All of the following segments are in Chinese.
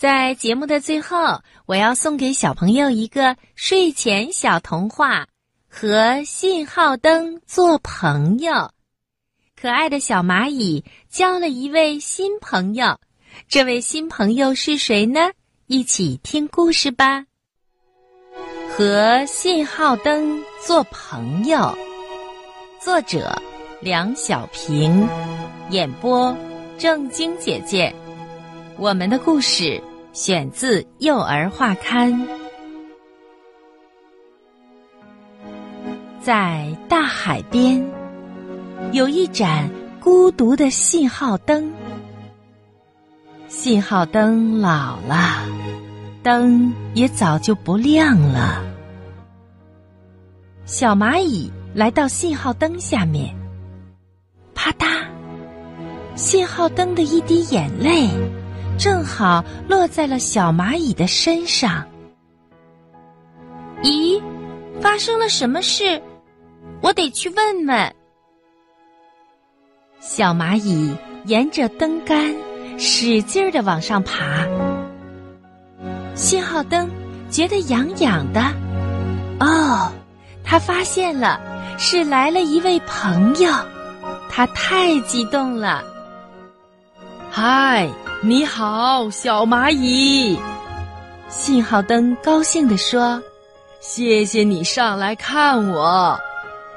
在节目的最后，我要送给小朋友一个睡前小童话：和信号灯做朋友。可爱的小蚂蚁交了一位新朋友，这位新朋友是谁呢？一起听故事吧。和信号灯做朋友，作者梁小平，演播郑晶姐姐。我们的故事选自《幼儿画刊》。在大海边，有一盏孤独的信号灯。信号灯老了，灯也早就不亮了。小蚂蚁来到信号灯下面，啪嗒，信号灯的一滴眼泪。正好落在了小蚂蚁的身上。咦，发生了什么事？我得去问问。小蚂蚁沿着灯杆使劲儿的往上爬。信号灯觉得痒痒的。哦，他发现了，是来了一位朋友。他太激动了。嗨！你好，小蚂蚁。信号灯高兴地说：“谢谢你上来看我，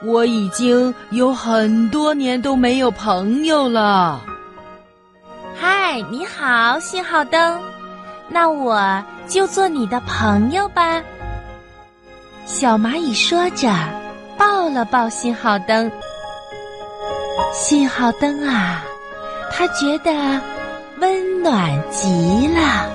我已经有很多年都没有朋友了。”嗨，你好，信号灯，那我就做你的朋友吧。小蚂蚁说着，抱了抱信号灯。信号灯啊，他觉得。温暖极了。